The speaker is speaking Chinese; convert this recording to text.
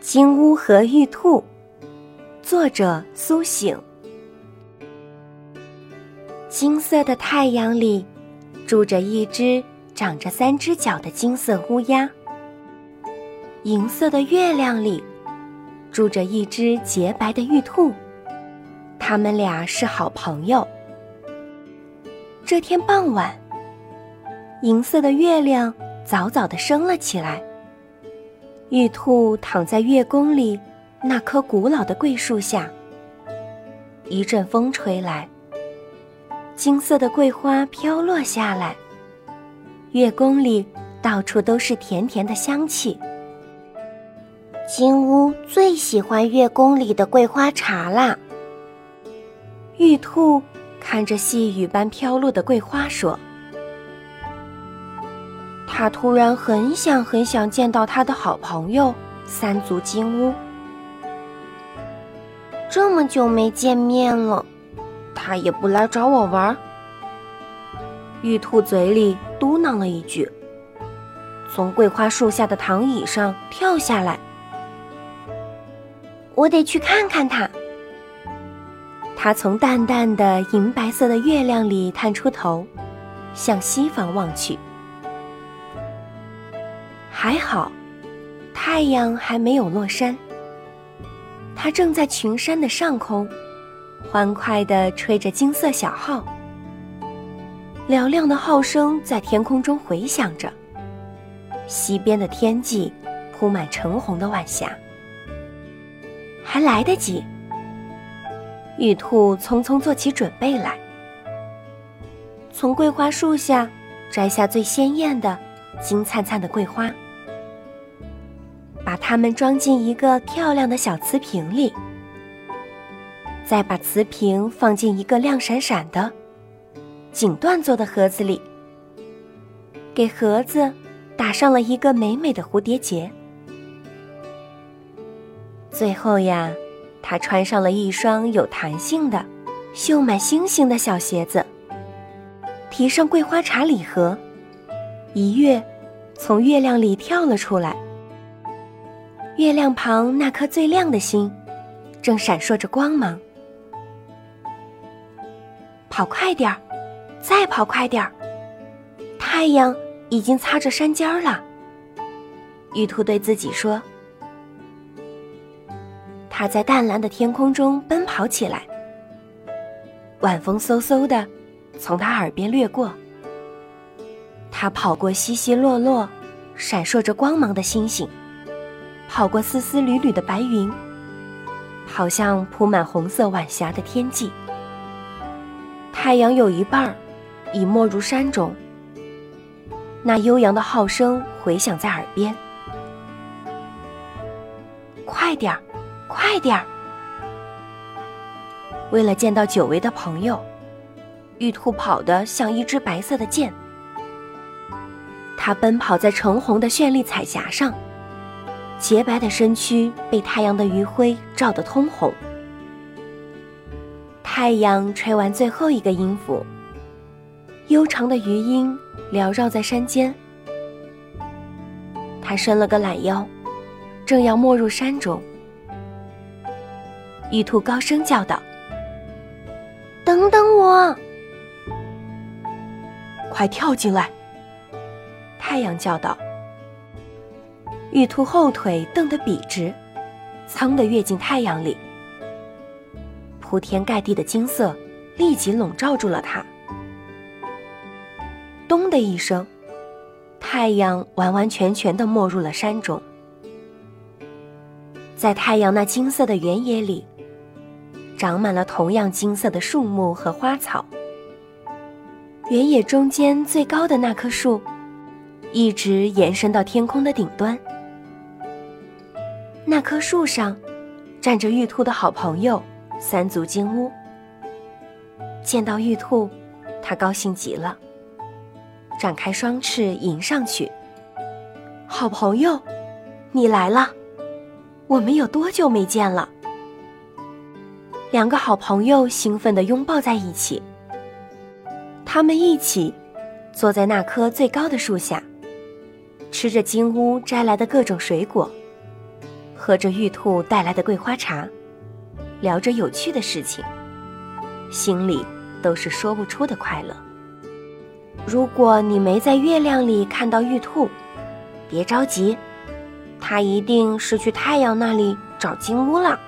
金乌和玉兔，作者苏醒。金色的太阳里，住着一只长着三只脚的金色乌鸦。银色的月亮里，住着一只洁白的玉兔。他们俩是好朋友。这天傍晚，银色的月亮早早的升了起来。玉兔躺在月宫里那棵古老的桂树下。一阵风吹来，金色的桂花飘落下来。月宫里到处都是甜甜的香气。金乌最喜欢月宫里的桂花茶啦。玉兔看着细雨般飘落的桂花说。他突然很想很想见到他的好朋友三足金乌，这么久没见面了，他也不来找我玩。玉兔嘴里嘟囔了一句，从桂花树下的躺椅上跳下来。我得去看看他。他从淡淡的银白色的月亮里探出头，向西方望去。还好，太阳还没有落山。它正在群山的上空，欢快地吹着金色小号。嘹亮的号声在天空中回响着。西边的天际铺满橙红的晚霞，还来得及。玉兔匆匆做起准备来，从桂花树下摘下最鲜艳的、金灿灿的桂花。把它们装进一个漂亮的小瓷瓶里，再把瓷瓶放进一个亮闪闪的锦缎做的盒子里，给盒子打上了一个美美的蝴蝶结。最后呀，他穿上了一双有弹性的、绣满星星的小鞋子，提上桂花茶礼盒，一跃从月亮里跳了出来。月亮旁那颗最亮的星，正闪烁着光芒。跑快点儿，再跑快点儿！太阳已经擦着山尖儿了。玉兔对自己说：“它在淡蓝的天空中奔跑起来。晚风嗖嗖的从他耳边掠过。他跑过稀稀落落、闪烁着光芒的星星。”跑过丝丝缕缕的白云，跑向铺满红色晚霞的天际。太阳有一半儿已没入山中。那悠扬的号声回响在耳边。快点儿，快点儿！为了见到久违的朋友，玉兔跑得像一支白色的箭。它奔跑在橙红的绚丽彩霞上。洁白的身躯被太阳的余晖照得通红。太阳吹完最后一个音符，悠长的余音缭绕在山间。他伸了个懒腰，正要没入山中。玉兔高声叫道：“等等我！快跳进来！”太阳叫道。玉兔后腿蹬得笔直，噌地跃进太阳里。铺天盖地的金色立即笼罩住了它。咚的一声，太阳完完全全地没入了山中。在太阳那金色的原野里，长满了同样金色的树木和花草。原野中间最高的那棵树，一直延伸到天空的顶端。那棵树上，站着玉兔的好朋友三足金乌。见到玉兔，他高兴极了，展开双翅迎上去。好朋友，你来了！我们有多久没见了？两个好朋友兴奋地拥抱在一起。他们一起坐在那棵最高的树下，吃着金乌摘来的各种水果。喝着玉兔带来的桂花茶，聊着有趣的事情，心里都是说不出的快乐。如果你没在月亮里看到玉兔，别着急，它一定是去太阳那里找金乌了。